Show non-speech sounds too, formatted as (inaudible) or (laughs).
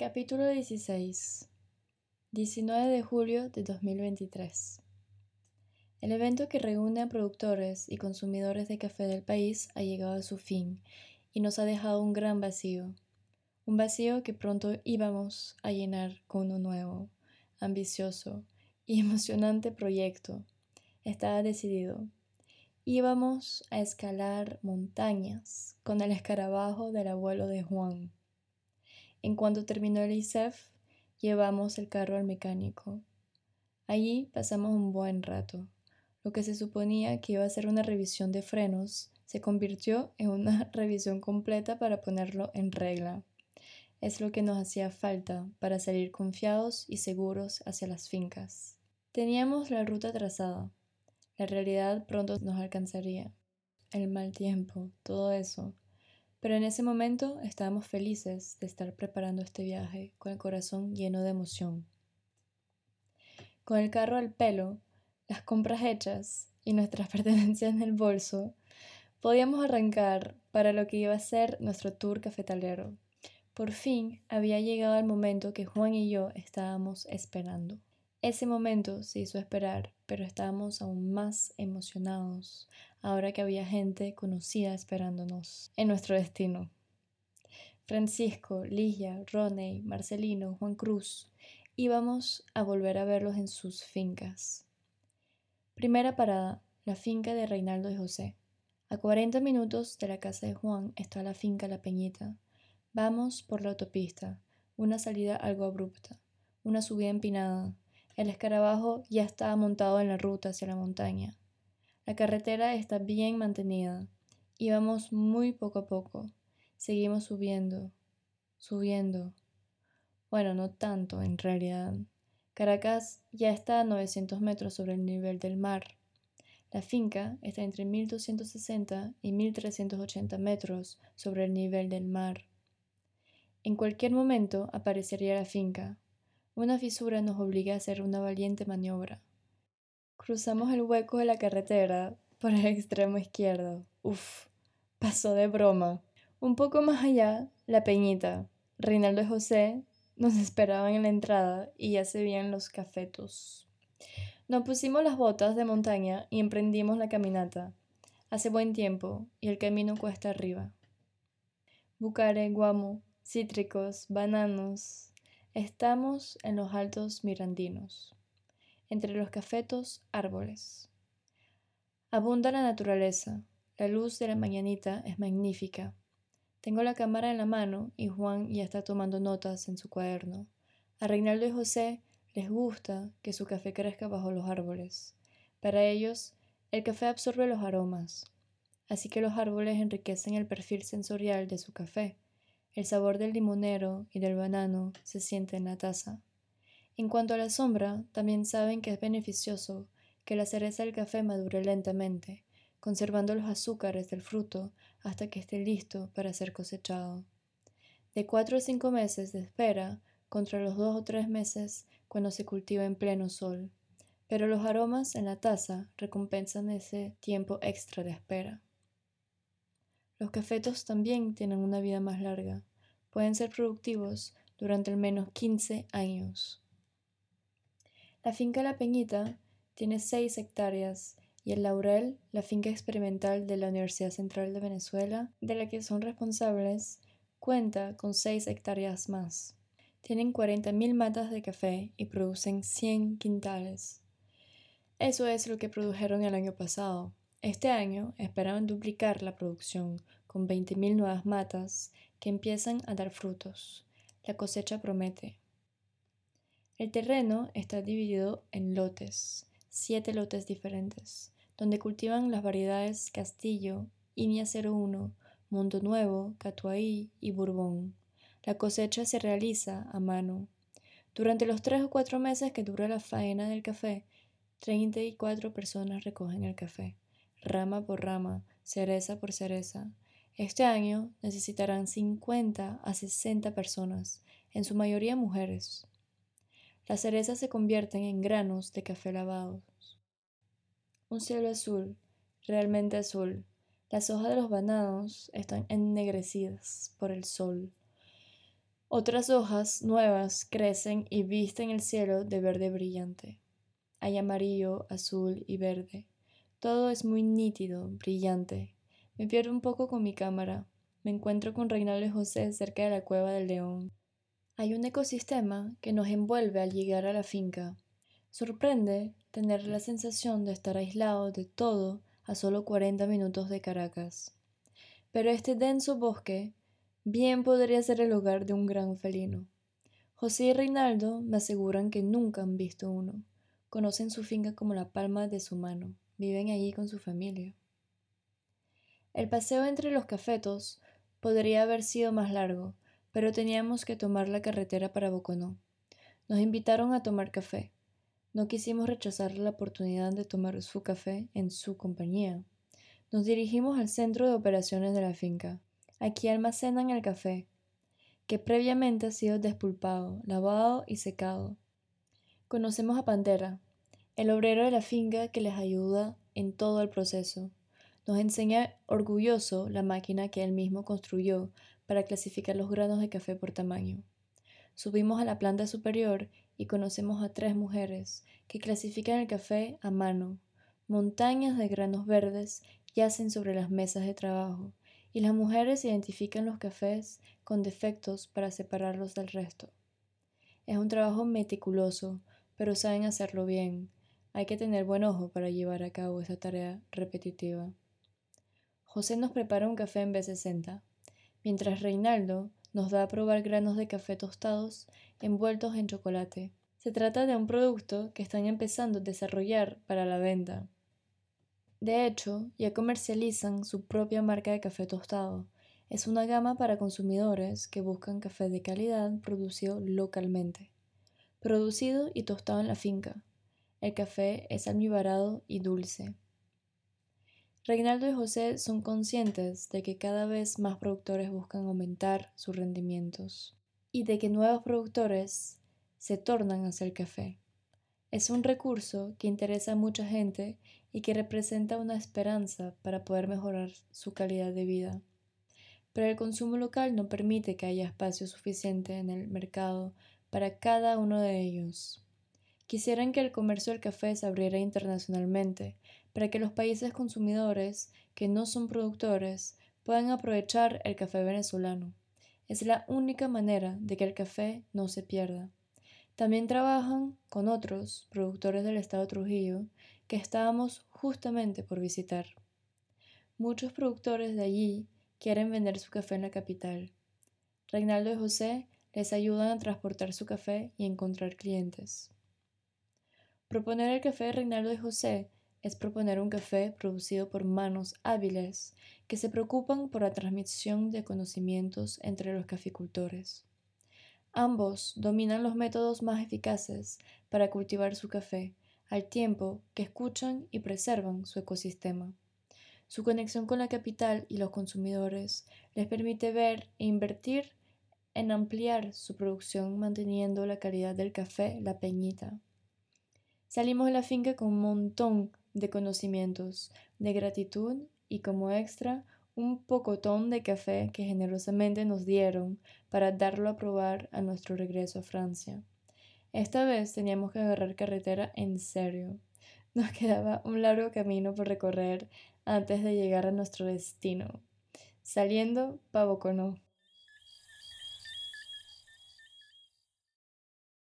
Capítulo 16 19 de julio de 2023 El evento que reúne a productores y consumidores de café del país ha llegado a su fin y nos ha dejado un gran vacío. Un vacío que pronto íbamos a llenar con un nuevo, ambicioso y (laughs) emocionante proyecto. Estaba decidido. Íbamos a escalar montañas con el escarabajo del abuelo de Juan en cuanto terminó el ISEF, llevamos el carro al mecánico. Allí pasamos un buen rato. Lo que se suponía que iba a ser una revisión de frenos se convirtió en una (laughs) revisión completa para ponerlo en regla. Es lo que nos hacía falta para salir confiados y seguros hacia las fincas. Teníamos la ruta trazada. La realidad pronto nos alcanzaría. El mal tiempo, todo eso, pero en ese momento estábamos felices de estar preparando este viaje con el corazón lleno de emoción. Con el carro al pelo, las compras hechas y nuestras (laughs) pertenencias en el bolso, podíamos arrancar para lo que iba a ser nuestro tour cafetalero. Por fin había llegado el momento que Juan y yo estábamos esperando. Ese momento se hizo esperar, pero estábamos aún más emocionados ahora que había gente conocida esperándonos en nuestro destino. Francisco, Ligia, Roney, Marcelino, Juan Cruz, íbamos a volver a verlos en sus fincas. Primera parada, la finca de Reinaldo y José. A 40 minutos de la casa de Juan está la finca La Peñita. Vamos por la autopista, una salida algo abrupta, una subida empinada, el escarabajo ya estaba montado en la ruta hacia la montaña. La carretera está bien mantenida. Íbamos muy poco a poco. Seguimos subiendo, subiendo. Bueno, no tanto en realidad. Caracas ya está a 900 metros sobre el nivel del mar. La finca está entre 1260 y 1380 metros sobre el nivel del mar. En cualquier momento aparecería la finca, una fisura nos obliga a hacer una valiente maniobra. Cruzamos el hueco de la carretera por el extremo izquierdo. Uf, pasó de broma. Un poco más allá, la peñita. Reinaldo y José nos esperaban en la entrada y ya se veían los cafetos. Nos pusimos las botas de montaña y emprendimos la caminata. Hace buen tiempo y el camino cuesta arriba. Bucare, guamo, cítricos, bananos, Estamos en los altos mirandinos, entre los cafetos árboles. Abunda la naturaleza, la luz de la mañanita es magnífica. Tengo la cámara en la mano y Juan ya está tomando notas en su cuaderno. A Reinaldo y José les gusta que su café crezca bajo los árboles. Para ellos, el café absorbe los aromas, así que los árboles enriquecen el perfil sensorial de su café el sabor del limonero y del banano se siente en la taza. En cuanto a la sombra, también saben que es beneficioso que la cereza del café madure lentamente, conservando los azúcares del fruto hasta que esté listo para ser cosechado. De cuatro a cinco meses de espera contra los dos o tres meses cuando se cultiva en pleno sol, pero los aromas en la taza recompensan ese tiempo extra de espera. Los cafetos también tienen una vida más larga. Pueden ser productivos durante al menos 15 años. La finca La Peñita tiene 6 hectáreas y el Laurel, la finca experimental de la Universidad Central de Venezuela, de la que son responsables, cuenta con 6 hectáreas más. Tienen 40.000 matas de café y producen 100 quintales. Eso es lo que produjeron el año pasado, este año esperaban duplicar la producción con 20.000 nuevas matas que empiezan a dar frutos. La cosecha promete. El terreno está dividido en lotes, siete lotes diferentes, donde cultivan las variedades Castillo, Inia 01, Mundo Nuevo, Catuaí y Bourbon. La cosecha se realiza a mano. Durante los tres o cuatro meses que dura la faena del café, 34 personas recogen el café rama por rama, cereza por cereza. Este año necesitarán 50 a 60 personas, en su mayoría mujeres. Las cerezas se convierten en granos de café lavados. Un cielo azul, realmente azul. Las hojas de los bananos están ennegrecidas por el sol. Otras hojas nuevas crecen y visten el cielo de verde brillante. Hay amarillo, azul y verde. Todo es muy nítido, brillante. Me pierdo un poco con mi cámara. Me encuentro con Reinaldo José cerca de la cueva del león. Hay un ecosistema que nos envuelve al llegar a la finca. Sorprende tener la sensación de estar aislado de todo a solo 40 minutos de Caracas. Pero este denso bosque bien podría ser el hogar de un gran felino. José y Reinaldo me aseguran que nunca han visto uno. Conocen su finca como la palma de su mano. Viven allí con su familia. El paseo entre los cafetos podría haber sido más largo, pero teníamos que tomar la carretera para Boconó. Nos invitaron a tomar café. No quisimos rechazar la oportunidad de tomar su café en su compañía. Nos dirigimos al centro de operaciones de la finca. Aquí almacenan el café, que previamente ha sido despulpado, lavado y secado. Conocemos a Pantera, el obrero de la finca que les ayuda en todo el proceso. Nos enseña orgulloso la máquina que él mismo construyó para clasificar los granos de café por tamaño. Subimos a la planta superior y conocemos a tres mujeres que clasifican el café a mano. Montañas de granos verdes yacen sobre las mesas de trabajo y las mujeres identifican los cafés con defectos para separarlos del resto. Es un trabajo meticuloso, pero saben hacerlo bien. Hay que tener buen ojo para llevar a cabo esa tarea repetitiva. José nos prepara un café en B60, mientras Reinaldo nos da a probar granos de café tostados envueltos en chocolate. Se trata de un producto que están empezando a desarrollar para la venta. De hecho, ya comercializan su propia marca de café tostado. Es una gama para consumidores que buscan café de calidad producido localmente. Producido y tostado en la finca. El café es almibarado y dulce. Reinaldo y José son conscientes de que cada vez más productores buscan aumentar sus rendimientos y de que nuevos productores se tornan hacia el café. Es un recurso que interesa a mucha gente y que representa una esperanza para poder mejorar su calidad de vida. Pero el consumo local no permite que haya espacio suficiente en el mercado para cada uno de ellos. Quisieran que el comercio del café se abriera internacionalmente, para que los países consumidores que no son productores puedan aprovechar el café venezolano. Es la única manera de que el café no se pierda. También trabajan con otros productores del estado Trujillo que estábamos justamente por visitar. Muchos productores de allí quieren vender su café en la capital. Reinaldo y José les ayudan a transportar su café y encontrar clientes. Proponer el café Reinaldo y José es proponer un café producido por manos hábiles que se preocupan por la transmisión de conocimientos entre los caficultores. Ambos dominan los métodos más eficaces para cultivar su café, al tiempo que escuchan y preservan su ecosistema. Su conexión con la capital y los consumidores les permite ver e invertir en ampliar su producción manteniendo la calidad del café La Peñita. Salimos de la finca con un montón de conocimientos, de gratitud y como extra un pocotón de café que generosamente nos dieron para darlo a probar a nuestro regreso a Francia. Esta vez teníamos que agarrar carretera en serio. Nos (laughs) quedaba un largo camino por recorrer antes de llegar a nuestro destino, saliendo Pavoconó.